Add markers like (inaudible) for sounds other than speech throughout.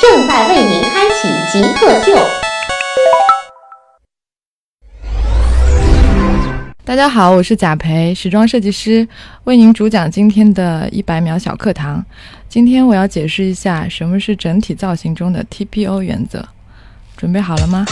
正在为您开启极客秀。大家好，我是贾培，时装设计师，为您主讲今天的一百秒小课堂。今天我要解释一下什么是整体造型中的 TPO 原则，准备好了吗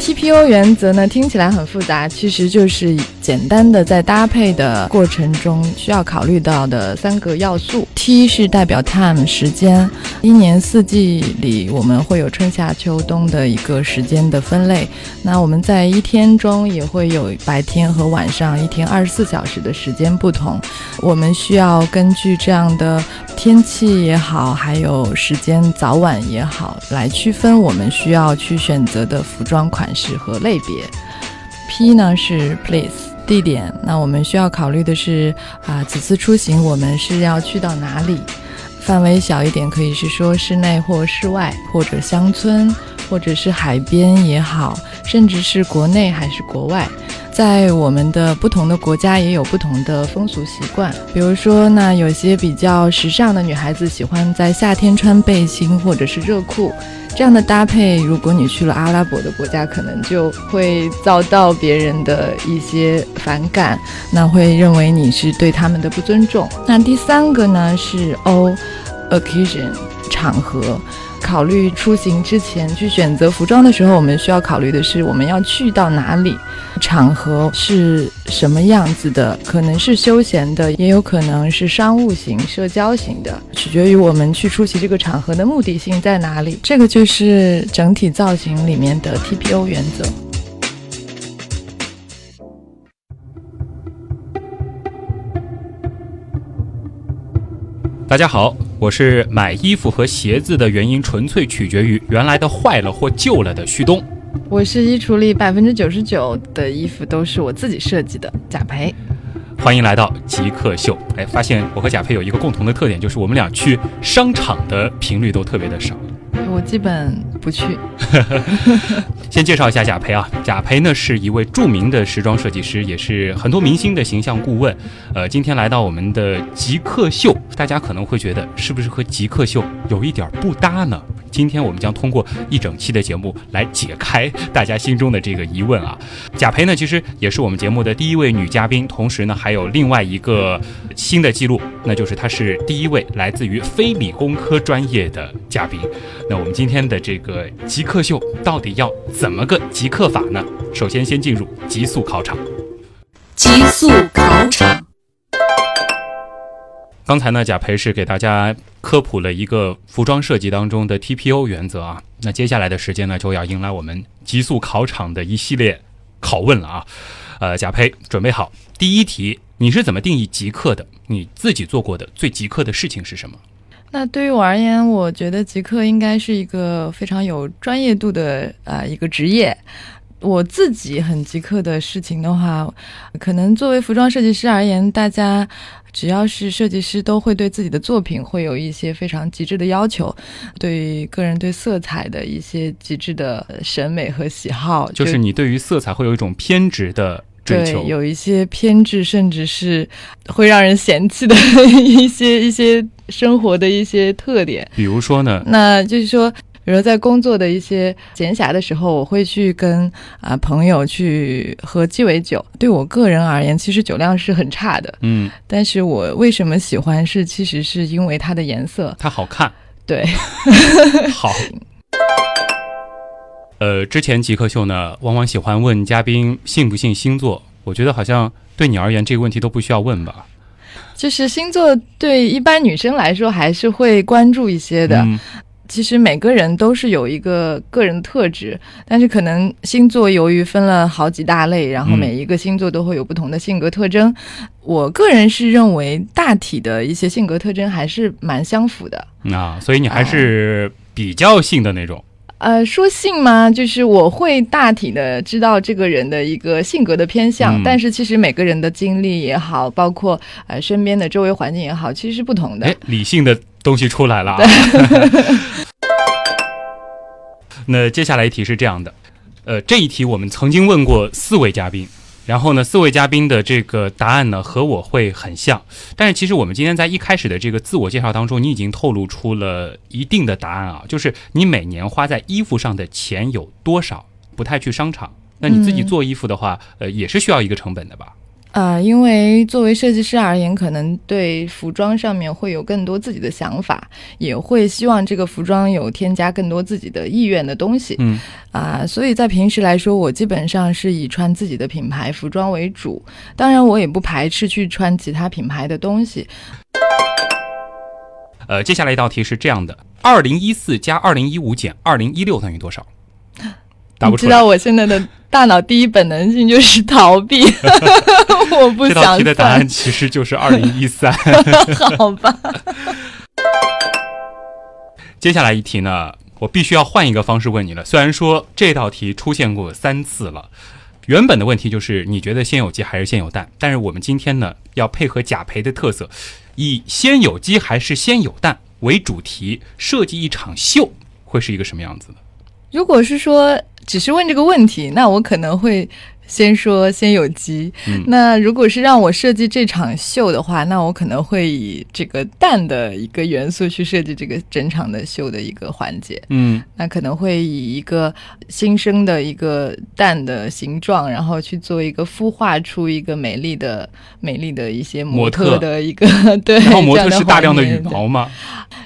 ？TPO 原则呢，听起来很复杂，其实就是简单的在搭配的过程中需要考虑到的三个要素。T 是代表 time 时间，一年四季里我们会有春夏秋冬的一个时间的分类。那我们在一天中也会有白天和晚上，一天二十四小时的时间不同，我们需要根据这样的天气也好，还有时间早晚也好，来区分我们需要去选择的服装款式。和类别，P 呢是 place 地点，那我们需要考虑的是啊，此次出行我们是要去到哪里？范围小一点，可以是说室内或室外，或者乡村，或者是海边也好，甚至是国内还是国外。在我们的不同的国家也有不同的风俗习惯，比如说，那有些比较时尚的女孩子喜欢在夏天穿背心或者是热裤。这样的搭配，如果你去了阿拉伯的国家，可能就会遭到别人的一些反感，那会认为你是对他们的不尊重。那第三个呢是 O，occasion 场合。考虑出行之前去选择服装的时候，我们需要考虑的是我们要去到哪里，场合是什么样子的，可能是休闲的，也有可能是商务型、社交型的，取决于我们去出席这个场合的目的性在哪里。这个就是整体造型里面的 TPO 原则。大家好，我是买衣服和鞋子的原因纯粹取决于原来的坏了或旧了的旭东。我是衣橱里百分之九十九的衣服都是我自己设计的贾培。欢迎来到极客秀。哎，发现我和贾培有一个共同的特点，就是我们俩去商场的频率都特别的少。我基本不去。(laughs) 先介绍一下贾培啊，贾培呢是一位著名的时装设计师，也是很多明星的形象顾问。呃，今天来到我们的极客秀，大家可能会觉得是不是和极客秀有一点不搭呢？今天我们将通过一整期的节目来解开大家心中的这个疑问啊。贾培呢，其实也是我们节目的第一位女嘉宾，同时呢还有另外一个新的记录，那就是她是第一位来自于非理工科专业的嘉宾。那我们今天的这个极客秀到底要怎么个极客法呢？首先先进入极速考场。极速考场。刚才呢，贾培是给大家科普了一个服装设计当中的 TPO 原则啊。那接下来的时间呢，就要迎来我们极速考场的一系列拷问了啊。呃，贾培准备好，第一题，你是怎么定义极客的？你自己做过的最极客的事情是什么？那对于我而言，我觉得极客应该是一个非常有专业度的啊一个职业。我自己很极客的事情的话，可能作为服装设计师而言，大家只要是设计师，都会对自己的作品会有一些非常极致的要求，对于个人对色彩的一些极致的审美和喜好，就是你对于色彩会有一种偏执的追求，有一些偏执，甚至是会让人嫌弃的 (laughs) 一些一些生活的一些特点。比如说呢？那就是说。比如在工作的一些闲暇的时候，我会去跟啊朋友去喝鸡尾酒。对我个人而言，其实酒量是很差的，嗯，但是我为什么喜欢？是其实是因为它的颜色，它好看。对，(laughs) 好。呃，之前极客秀呢，往往喜欢问嘉宾信不信星座。我觉得好像对你而言，这个问题都不需要问吧？就是星座对一般女生来说，还是会关注一些的。其实每个人都是有一个个人特质，但是可能星座由于分了好几大类，然后嗯每一个星座都会有不同的性格特征。我个人是认为大体的一些性格特征还是蛮相符的。啊，所以你还是比较性的那种。呃，说性吗？就是我会大体的知道这个人的一个性格的偏向，嗯但是其实每个人的经历也好，包括呃身边的周围环境也好，其实是不同的哎。，理性的东西出来了啊。(laughs) 那接下来一题是这样的，呃，这一题我们曾经问过四位嘉宾，然后呢，四位嘉宾的这个答案呢和我会很像，但是其实我们今天在一开始的这个自我介绍当中，你已经透露出了一定的答案啊，就是你每年花在衣服上的钱有多少？不太去商场，那你自己嗯做衣服的话，呃，也是需要一个成本的吧？呃，因为作为设计师而言，可能对服装上面会有更多自己的想法，也会希望这个服装有添加更多自己的意愿的东西。嗯啊、所以在平时来说，我基本上是以穿自己的品牌服装为主。当然，我也不排斥去穿其他品牌的东西。呃，接下来一道题是这样的：二零一四加二零一五减二零一六等于多少？答不出来。你知道我现在的大脑第一本能性就是逃避，(laughs) 我不这道想题的答案，其实就是二零一三。(laughs) 好吧？接下来一题呢，我必须要换一个方式问你了。虽然说这道题出现过三次了，原本的问题就是你觉得先有鸡还是先有蛋？但是我们今天呢，要配合贾培的特色，以先有鸡还是先有蛋为主题，设计一场秀，会是一个什么样子的？如果是说只是问这个问题，那我可能会先说先有鸡。嗯那如果是让我设计这场秀的话，那我可能会以这个蛋的一个元素去设计这个整场的秀的一个环节。嗯那可能会以一个新生的一个蛋的形状，然后去做一个孵化出一个美丽的、美丽的一些模模特特的一个 (laughs) (laughs) 对，然后模特是大量的羽毛吗？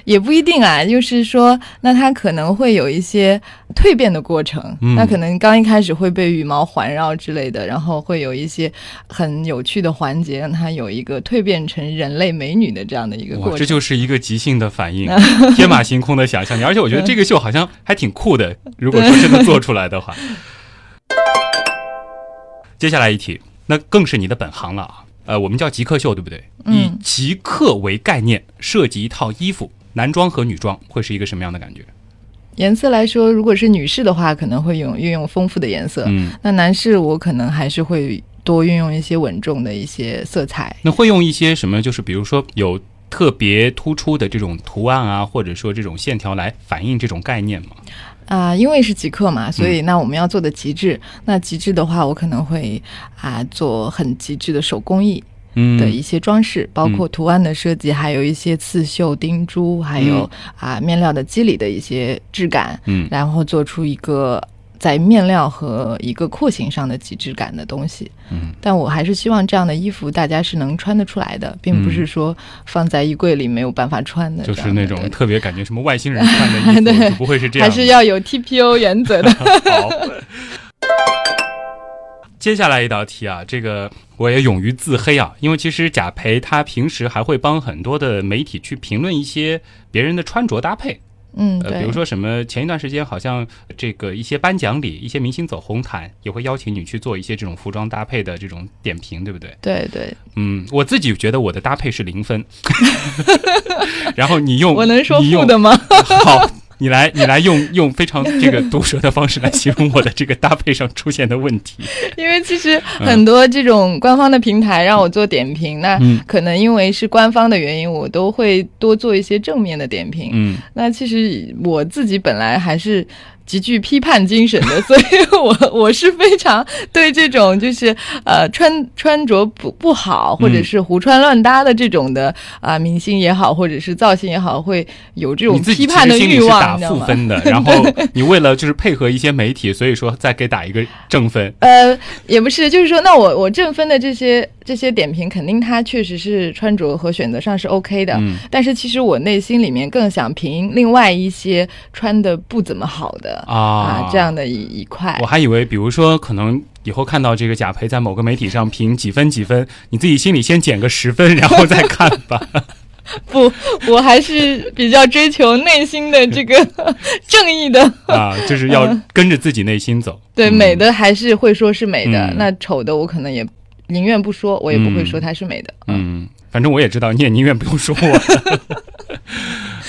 也不一定啊，就是说，那它可能会有一些蜕变的过程。嗯那可能刚一开始会被羽毛环绕之类的，然后会有一些很有趣的环节，让它有一个蜕变成人类美女的这样的一个过哇，程。这就是一个即兴的反应，(laughs) 天马行空的想象力，而且我觉得这个秀好像还挺酷的。如果说真的做出来的话，接下来一题，那更是你的本行了啊。呃，我们叫极客秀，对不对？嗯以极客为概念设计一套衣服，男装和女装会是一个什么样的感觉？颜色来说，如果是女士的话，可能会用运用丰富的颜色；嗯，那男士我可能还是会多运用一些稳重的一些色彩。那会用一些什么？就是比如说有特别突出的这种图案啊，或者说这种线条来反映这种概念吗？啊、因为是极客嘛，所以那我们要做的极致。那极致的话，我可能会啊、做很极致的手工艺嗯的一些装饰，包括图案的设计，还有一些刺绣、钉珠，还有啊、面料的肌理的一些质感，嗯然后做出一个在面料和一个廓形上的极致感的东西。嗯，但我还是希望这样的衣服大家是能穿得出来的，并不是说放在衣柜里没有办法穿的就是那种特别感觉什么外星人穿的衣服，(laughs) 对不会是这样。还是要有 TPO 原则的。(laughs) 好。接下来一道题啊，这个我也勇于自黑啊，因为其实贾培他平时还会帮很多的媒体去评论一些别人的穿着搭配，嗯，呃，比如说什么前一段时间好像这个一些颁奖礼，一些明星走红毯也会邀请你去做一些这种服装搭配的这种点评，对不对？对对，嗯，我自己觉得我的搭配是零分，(laughs) 然后你用我能说你用负的吗？(laughs) 好，你来，你来用用非常这个毒舌的方式来形容我的这个搭配上出现的问题。因为其实很多这种官方的平台让我做点评，那嗯可能因为是官方的原因，我都会多做一些正面的点评。嗯，那其实我自己本来还是极具批判精神的，所以我 (laughs) 我是非常对这种就是呃穿穿着不不好，或者是胡穿乱搭的这种的啊、明星也好，或者是造型也好，会有这种批判的欲望？负分的，(laughs) 然后你为了就是配合一些媒体，所以说再给打一个正分。呃，也不是，就是说，那我我正分的这些这些点评，肯定他确实是穿着和选择上是 OK 的，嗯但是其实我内心里面更想评另外一些穿的不怎么好的啊这样的一一块我。还以为，比如说，可能以后看到这个贾培在某个媒体上评几分几分，你自己心里先减个十分，然后再看吧。(laughs) 不，我还是比较追求内心的这个 (laughs) 正义的。啊，就是要跟着自己内心走。对，嗯美的还是会说是美的，嗯那丑的我可能也宁愿不说，我也不会说它是美的。嗯，反正我也知道，你也宁愿不用说我。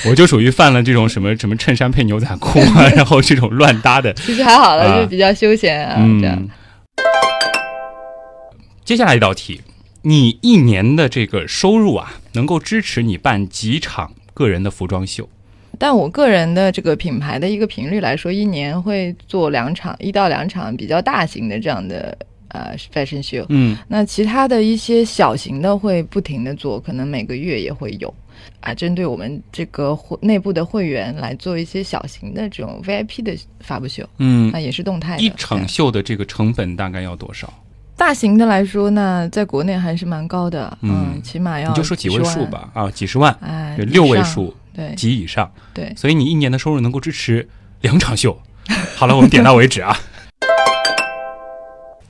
(laughs) 我就属于犯了这种什么什么衬衫配牛仔裤啊，然后这种乱搭的。其实还好了，啊就比较休闲啊，这样嗯。接下来一道题，你一年的这个收入啊，能够支持你办几场个人的服装秀？但我个人的这个品牌的一个频率来说，一年会做两场，一到两场比较大型的这样的呃 fashion show。嗯那其他的一些小型的会不停的做，可能每个月也会有。啊，针对我们这个会内部的会员来做一些小型的这种 VIP 的发布秀，嗯那，也是动态的。一场秀的这个成本大概要多少？大型的来说，那在国内还是蛮高的，嗯嗯，起码要你就说几位数，吧，啊，几十万，哎，六位，数对及以上，对。所以你一年的收入能够支持两场秀。好了，我们点到为止啊。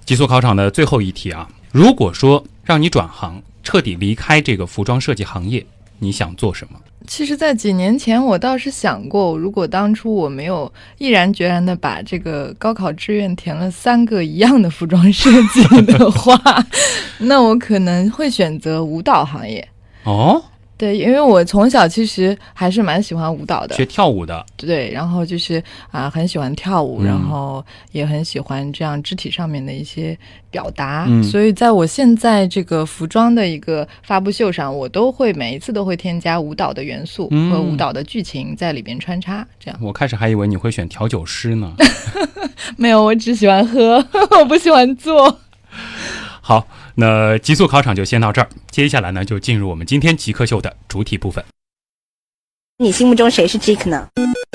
极速考场的最后一题啊，如果说让你转行，彻底离开这个服装设计行业，你想做什么？其实，在几年前，我倒是想过，如果当初我没有毅然决然的把这个高考志愿填了三个一样的服装设计的话，(laughs) 那我可能会选择舞蹈行业。哦，对，因为我从小其实还是蛮喜欢舞蹈的，学跳舞的，对，然后就是啊、很喜欢跳舞，嗯然后也很喜欢这样肢体上面的一些表达，嗯所以在我现在这个服装的一个发布秀上，我都会每一次都会添加舞蹈的元素嗯和舞蹈的剧情在里边穿插，这样我开始还以为你会选调酒师呢。(laughs) 没有，我只喜欢喝，(laughs) 我不喜欢做。好，那极速考场就先到这儿，接下来呢就进入我们今天极客秀的主体部分。你心目中谁是 Jake 呢？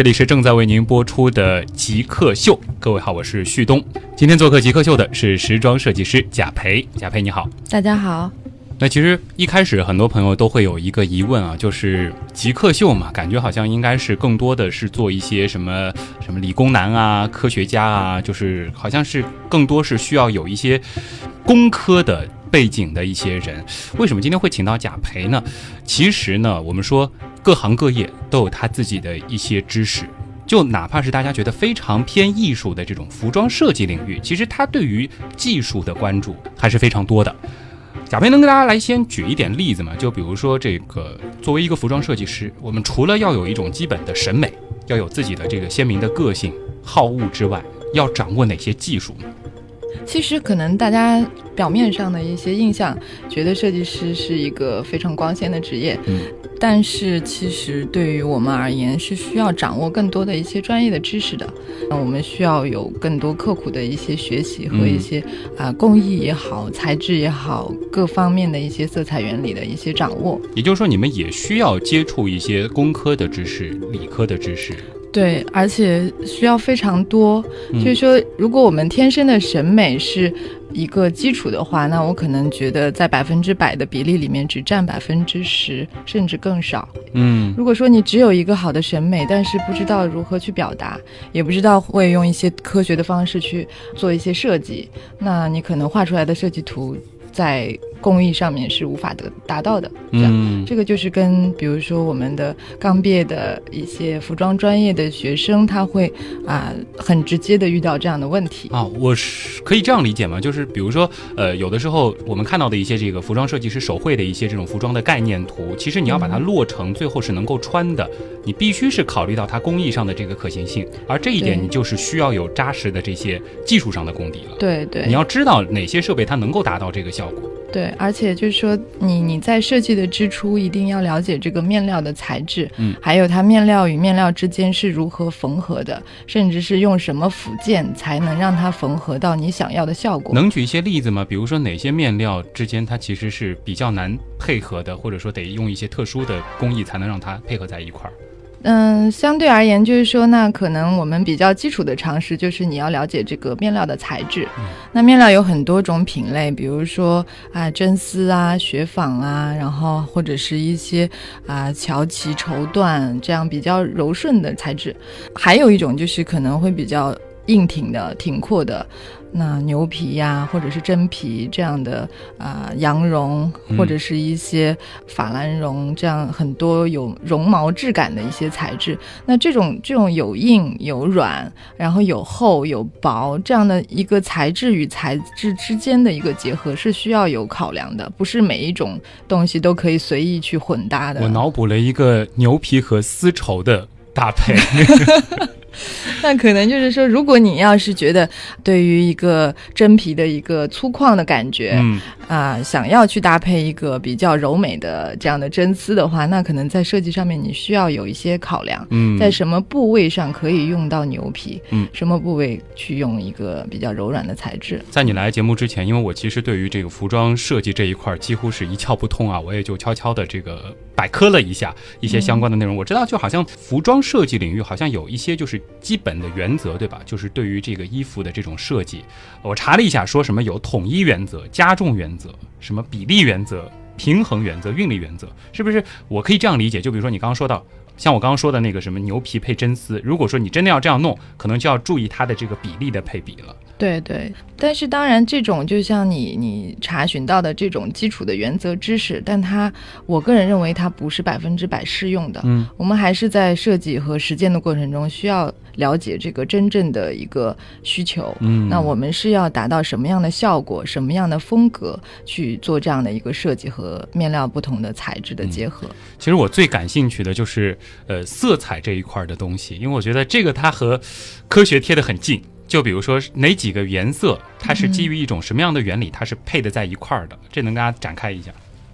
这里是正在为您播出的极客秀，各位好，我是旭东。今天做客极客秀的是时装设计师贾培，贾培你好。大家好，那其实一开始很多朋友都会有一个疑问啊，就是极客秀嘛，感觉好像应该是更多的是做一些什么什么理工男啊、科学家啊，就是好像是更多是需要有一些工科的背景的一些人。为什么今天会请到贾培呢？其实呢，我们说各行各业都有他自己的一些知识。就哪怕是大家觉得非常偏艺术的这种服装设计领域，其实他对于技术的关注还是非常多的。贾培能跟大家来先举一点例子吗？就比如说这个，作为一个服装设计师，我们除了要有一种基本的审美，要有自己的这个鲜明的个性、好恶之外，要掌握哪些技术呢？其实可能大家表面上的一些印象，觉得设计师是一个非常光鲜的职业，嗯，但是其实对于我们而言，是需要掌握更多的一些专业的知识的。那我们需要有更多刻苦的一些学习和一些啊、工艺也好、材质也好，各方面的一些色彩原理的一些掌握。也就是说，你们也需要接触一些工科的知识、理科的知识。对，而且需要非常多。嗯就是说，如果我们天生的审美是一个基础的话，那我可能觉得在百分之百的比例里面只占百分之十，甚至更少。嗯如果说你只有一个好的审美，但是不知道如何去表达，也不知道会用一些科学的方式去做一些设计，那你可能画出来的设计图在工艺上面是无法得达到的。这样。嗯，这个就是跟比如说我们的刚毕业的一些服装专业的学生，他会啊、很直接的遇到这样的问题。啊，我是可以这样理解吗？就是比如说，呃，有的时候我们看到的一些这个服装设计师手绘的一些这种服装的概念图，其实你要把它落成，最后是能够穿的，你必须是考虑到它工艺上的这个可行性，而这一点你就是需要有扎实的这些技术上的功底了。对对，你要知道哪些设备它能够达到这个效果。对，而且就是说，你你在设计的之初一定要了解这个面料的材质，嗯，还有它面料与面料之间是如何缝合的，甚至是用什么辅件才能让它缝合到你想要的效果。能举一些例子吗？比如说哪些面料之间它其实是比较难配合的，或者说得用一些特殊的工艺才能让它配合在一块儿？嗯，相对而言，就是说，那可能我们比较基础的常识就是你要了解这个面料的材质。那面料有很多种品类，比如说啊真丝啊、雪纺啊，然后或者是一些啊乔其、绸缎这样比较柔顺的材质。还有一种就是可能会比较硬挺的、挺阔的。那牛皮呀，或者是真皮这样的啊、羊绒，或者是一些法兰绒这样很多有绒毛质感的一些材质。那这种这种有硬有软，然后有厚有薄这样的一个材质与材质之间的一个结合是需要有考量的，不是每一种东西都可以随意去混搭的。我脑补了一个牛皮和丝绸的搭配。(laughs) 那可能就是说，如果你要是觉得对于一个真皮的一个粗犷的感觉，嗯，啊、想要去搭配一个比较柔美的这样的真丝的话，那可能在设计上面你需要有一些考量，嗯在什么部位上可以用到牛皮，嗯，什么部位去用一个比较柔软的材质。在你来节目之前，因为我其实对于这个服装设计这一块儿几乎是一窍不通啊，我也就悄悄的这个百科了一下一些相关的内容。我知道，就好像服装设计领域好像有一些就是基本的原则，对吧？就是对于这个衣服的这种设计，我查了一下，说什么有统一原则、加重原则、什么比例原则、平衡原则、韵律原则，是不是？我可以这样理解，就比如说你刚刚说到。像我刚刚说的那个什么牛皮配真丝，如果说你真的要这样弄，可能就要注意它的这个比例的配比了。对对，但是当然，这种就像你你查询到的这种基础的原则知识，但它我个人认为它不是百分之百适用的。嗯，我们还是在设计和实践的过程中，需要了解这个真正的一个需求。嗯那我们是要达到什么样的效果，什么样的风格去做这样的一个设计和面料不同的材质的结合。其实我最感兴趣的就是呃色彩这一块的东西，因为我觉得这个它和科学贴得很近。就比如说哪几个颜色，它是基于一种什么样的原理，它是配的在一块儿的，这能跟大家展开一下。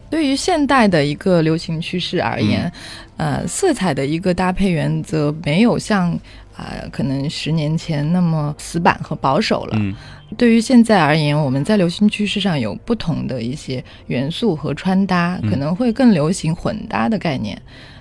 对于现代的一个流行趋势而言，呃，色彩的一个搭配原则没有像啊、可能十年前那么死板和保守了。嗯对于现在而言，我们在流行趋势上有不同的一些元素和穿搭，嗯可能会更流行混搭的概念。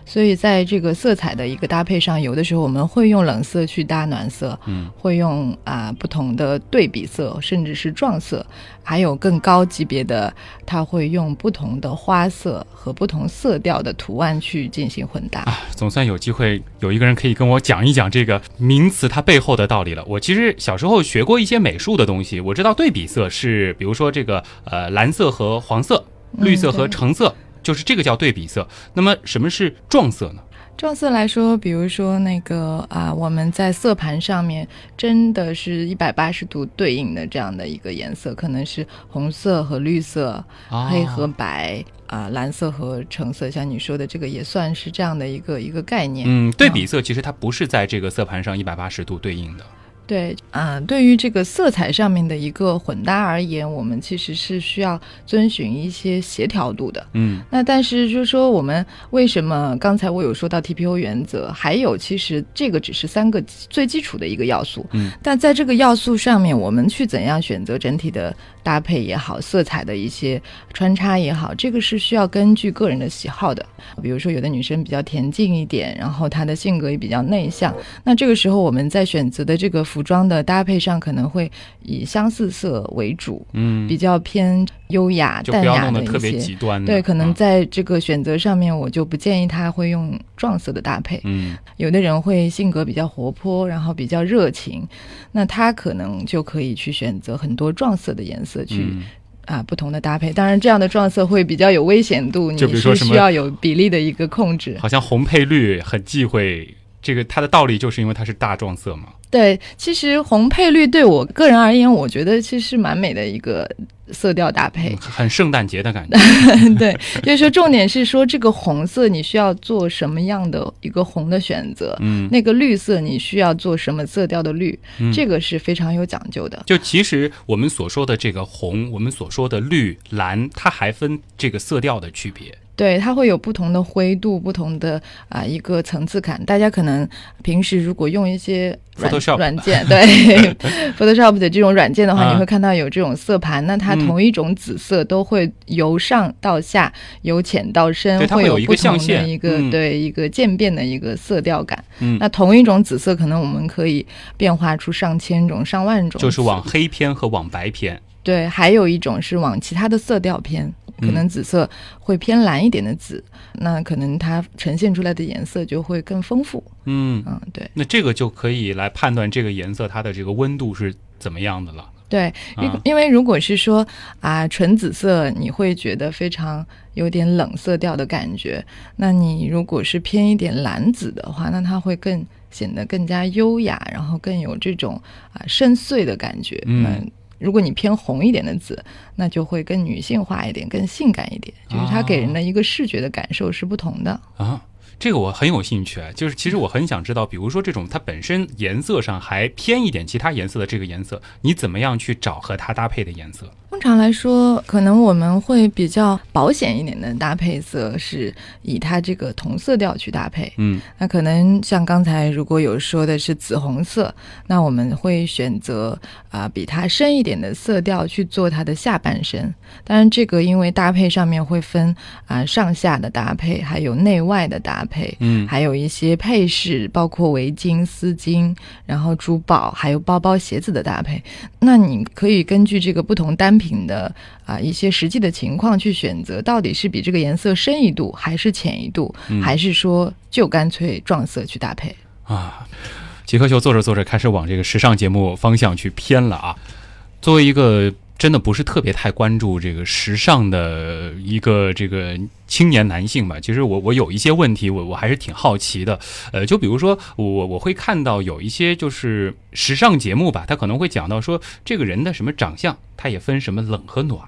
所以在这个色彩的一个搭配上，有的时候我们会用冷色去搭暖色，嗯，会用啊、不同的对比色，甚至是撞色，还有更高级别的，它会用不同的花色和不同色调的图案去进行混搭。啊，总算有机会有一个人可以跟我讲一讲这个名词它背后的道理了。我其实小时候学过一些美术的东西，我知道对比色是，比如说这个呃蓝色和黄色，绿色和橙色，就是这个叫对比色。那么什么是撞色呢？撞色来说，比如说那个啊，我们在色盘上面真的是一百八十度对应的这样的一个颜色，可能是红色和绿色，哦黑和白啊、蓝色和橙色，像你说的这个也算是这样的一个一个概念。嗯，对比色其实它不是在这个色盘上一百八十度对应的。对，啊、对于这个色彩上面的一个混搭而言，我们其实是需要遵循一些协调度的。嗯那但是就是说，我们为什么刚才我有说到 TPO 原则，还有其实这个只是三个最基础的一个要素。嗯，但在这个要素上面，我们去怎样选择整体的搭配也好，色彩的一些穿插也好，这个是需要根据个人的喜好的。比如说，有的女生比较恬静一点，然后她的性格也比较内向，那这个时候我们在选择的这个服装的搭配上，可能会以相似色为主，嗯，比较偏优雅、淡雅的一些。极端的。对，可能啊在这个选择上面，我就不建议他会用撞色的搭配。嗯有的人会性格比较活泼，然后比较热情，那他可能就可以去选择很多撞色的颜色去、嗯啊不同的搭配。当然，这样的撞色会比较有危险度，你就比如说什么是需要有比例的一个控制。好像红配绿很忌讳。这个它的道理就是因为它是大撞色嘛。对，其实红配绿对我个人而言，我觉得其实蛮美的一个色调搭配。很圣诞节的感觉。(laughs) 对，就是说重点是说这个红色你需要做什么样的一个红的选择，嗯，那个绿色你需要做什么色调的绿，嗯这个是非常有讲究的。就其实我们所说的这个红，我们所说的绿、蓝，它还分这个色调的区别。对，它会有不同的灰度，不同的啊、一个层次感。大家可能平时如果用一些软 Photoshop 软件，对 (laughs) Photoshop 的这种软件的话，啊你会看到有这种色盘。那它嗯同一种紫色都会由上到下，由浅到深，会有不同的一个、嗯对一个渐变的一个色调感。嗯那同一种紫色，可能我们可以变化出上千种、上万种，就是往黑偏和往白偏。对，还有一种是往其他的色调偏，可嗯能紫色会偏蓝一点的紫，那可能它呈现出来的颜色就会更丰富。嗯，嗯，对那这个就可以来判断这个颜色它的这个温度是怎么样的了。对，因、啊因为如果是说啊纯紫色，你会觉得非常有点冷色调的感觉。那你如果是偏一点蓝紫的话，那它会更显得更加优雅，然后更有这种啊深邃的感觉。嗯那如果你偏红一点的紫，那就会更女性化一点，更性感一点，就是它给人的一个视觉的感受是不同的。啊，这个我很有兴趣，就是其实我很想知道，比如说这种它本身颜色上还偏一点其他颜色的这个颜色，你怎么样去找和它搭配的颜色？通常来说，可能我们会比较保险一点的搭配色，是以它这个同色调去搭配。嗯那可能像刚才如果有说的是紫红色，那我们会选择啊、比它深一点的色调去做它的下半身。当然，这个因为搭配上面会分啊、上下的搭配，还有内外的搭配。嗯还有一些配饰，包括围巾、丝巾，然后珠宝，还有包包、鞋子的搭配。那你可以根据这个不同单品的啊、一些实际的情况去选择，到底是比这个颜色深一度，还是浅一度，嗯还是说就干脆撞色去搭配。啊，极客秀做着做着开始往这个时尚节目方向去偏了啊。作为一个真的不是特别太关注这个时尚的一个这个青年男性吧，其实我我有一些问题，我我还是挺好奇的。呃，就比如说我我会看到有一些就是时尚节目吧，他可能会讲到说这个人的什么长相，他也分什么冷和暖。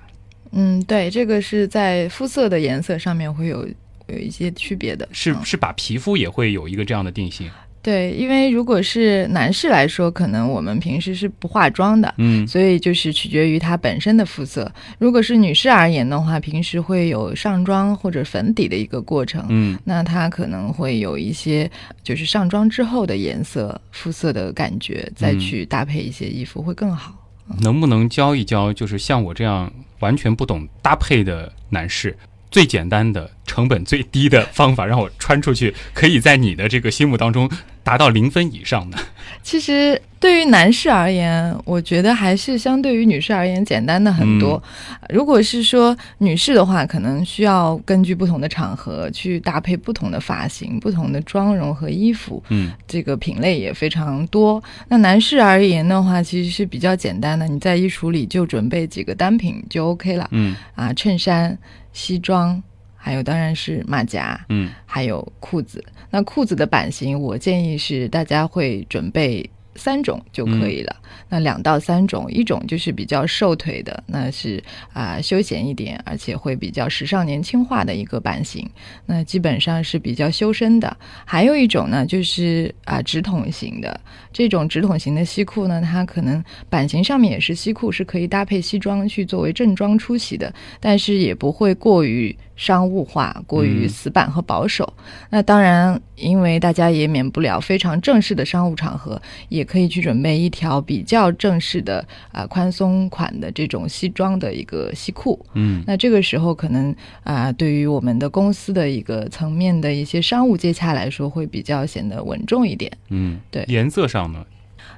嗯，对，这个是在肤色的颜色上面会有有一些区别的，嗯是是把皮肤也会有一个这样的定性。对，因为如果是男士来说，可能我们平时是不化妆的，嗯所以就是取决于他本身的肤色。如果是女士而言的话，平时会有上妆或者粉底的一个过程，嗯那它可能会有一些就是上妆之后的颜色、肤色的感觉，再嗯去搭配一些衣服会更好。能不能教一教，就是像我这样完全不懂搭配的男士，最简单的、成本最低的方法，让我穿出去，可以在你的这个心目当中达到零分以上的？(laughs) 其实对于男士而言，我觉得还是相对于女士而言简单的很多。如果是说女士的话，可能需要根据不同的场合去搭配不同的发型、不同的妆容和衣服，嗯这个品类也非常多。那男士而言的话，其实是比较简单的，你在衣橱里就准备几个单品就 OK 了嗯啊，衬衫、西装，还有当然是马甲，嗯还有裤子。那裤子的版型，我建议是大家会准备三种就可以了。那两到三种，一种就是比较瘦腿的，那是啊、休闲一点，而且会比较时尚年轻化的一个版型。那基本上是比较修身的。还有一种呢，就是啊、直筒型的。这种直筒型的西裤呢，它可能版型上面也是西裤，是可以搭配西装去作为正装出席的，但是也不会过于商务化、过于嗯死板和保守。那当然，因为大家也免不了非常正式的商务场合，也可以去准备一条比较正式的啊、宽松款的这种西装的一个西裤。嗯那这个时候可能啊、对于我们的公司的一个层面的一些商务接洽来说，会比较显得稳重一点。嗯，对颜色上呢？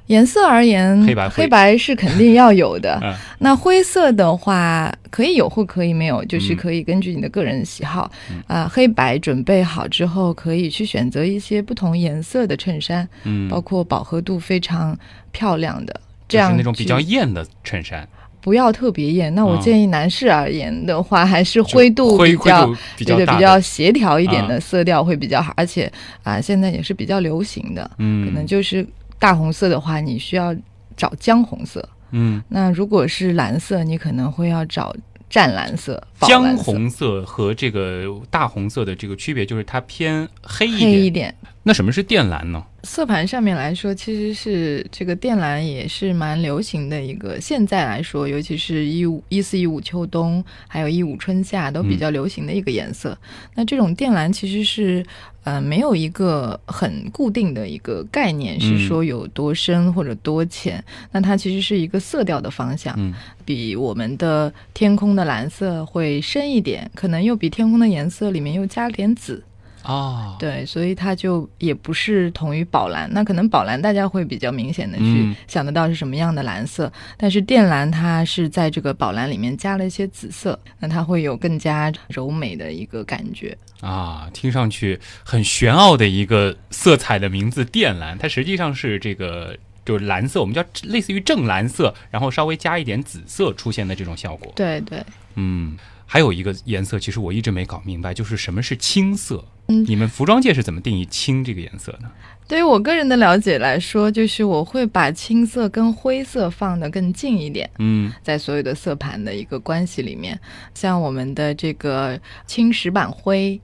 颜色而言，黑白黑白是肯定要有的。(laughs) 嗯那灰色的话，可以有或可以没有，就是嗯可以根据你的个人喜好。啊、黑白准备好之后，可以去选择一些不同颜色的衬衫，嗯，包括饱和度非常漂亮的，这就是样那种比较艳的衬衫，不要特别艳。那我啊建议男士而言的话，还是灰度比较对对比较协调一点啊的色调会比较好，而且啊、现在也是比较流行的，嗯，可能就是大红色的话，你需要找姜红色；嗯，那如果是蓝色，你可能会要找湛蓝色、姜红色和这个大红色的这个区别就是它偏黑一黑一点。点。那什么是靛蓝呢？色盘上面来说，其实是这个靛蓝也是蛮流行的一个。现在来说，尤其是一五一四一五秋冬，还有一五春夏都比较流行的一个颜色。那这种靛蓝其实是呃没有一个很固定的一个概念，嗯是说有多深或者多浅。那它其实是一个色调的方向，嗯比我们的天空的蓝色会深一点，可能又比天空的颜色里面又加了点紫。啊，对，所以它就也不是同于宝蓝，那可能宝蓝大家会比较明显的去嗯想得到是什么样的蓝色，但是靛蓝它是在这个宝蓝里面加了一些紫色，那它会有更加柔美的一个感觉。啊，听上去很玄奥的一个色彩的名字靛蓝，它实际上是这个就是蓝色，我们叫类似于正蓝色，然后稍微加一点紫色出现的这种效果。对对，嗯，还有一个颜色，其实我一直没搞明白，就是什么是青色。嗯你们服装界是怎么定义青这个颜色呢？对于我个人的了解来说，就是我会把青色跟灰色放得更近一点。嗯在所有的色盘的一个关系里面，像我们的这个青石板灰，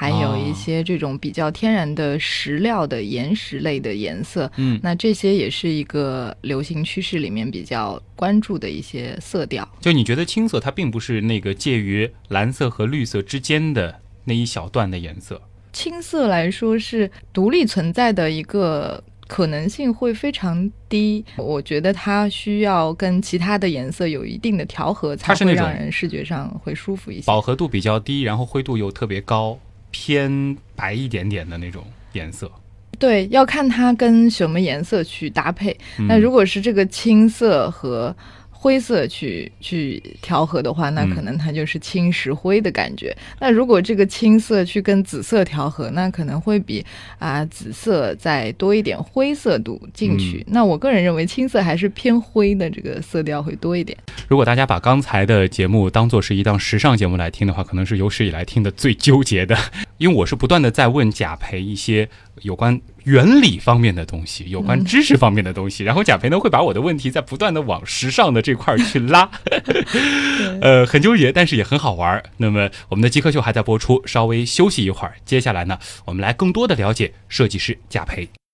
还有一些这种比较天然的石料的岩石类的颜色，嗯，那这些也是一个流行趋势里面比较关注的一些色调。就你觉得青色它并不是那个介于蓝色和绿色之间的那一小段的颜色。青色来说是独立存在的一个可能性会非常低，我觉得它需要跟其他的颜色有一定的调和，才会让人视觉上会舒服一些。饱和度比较低，然后灰度又特别高，偏白一点点的那种颜色。对，要看它跟什么颜色去搭配。那嗯如果是这个青色和灰色去去调和的话，那嗯可能它就是青石灰的感觉。那如果这个青色去跟紫色调和，那可能会比啊、紫色再多一点灰色度进去。嗯那我个人认为青色还是偏灰的这个色调会多一点。如果大家把刚才的节目当做是一档时尚节目来听的话，可能是有史以来听的最纠结的，因为我是不断的在问贾培一些有关原理方面的东西，有关知识方面的东西，(laughs) 然后贾培呢会把我的问题在不断的往时尚的这块儿去拉，(laughs) 呃，很纠结，但是也很好玩儿。那么我们的极客秀还在播出，稍微休息一会儿，接下来呢，我们来更多的了解设计师贾培。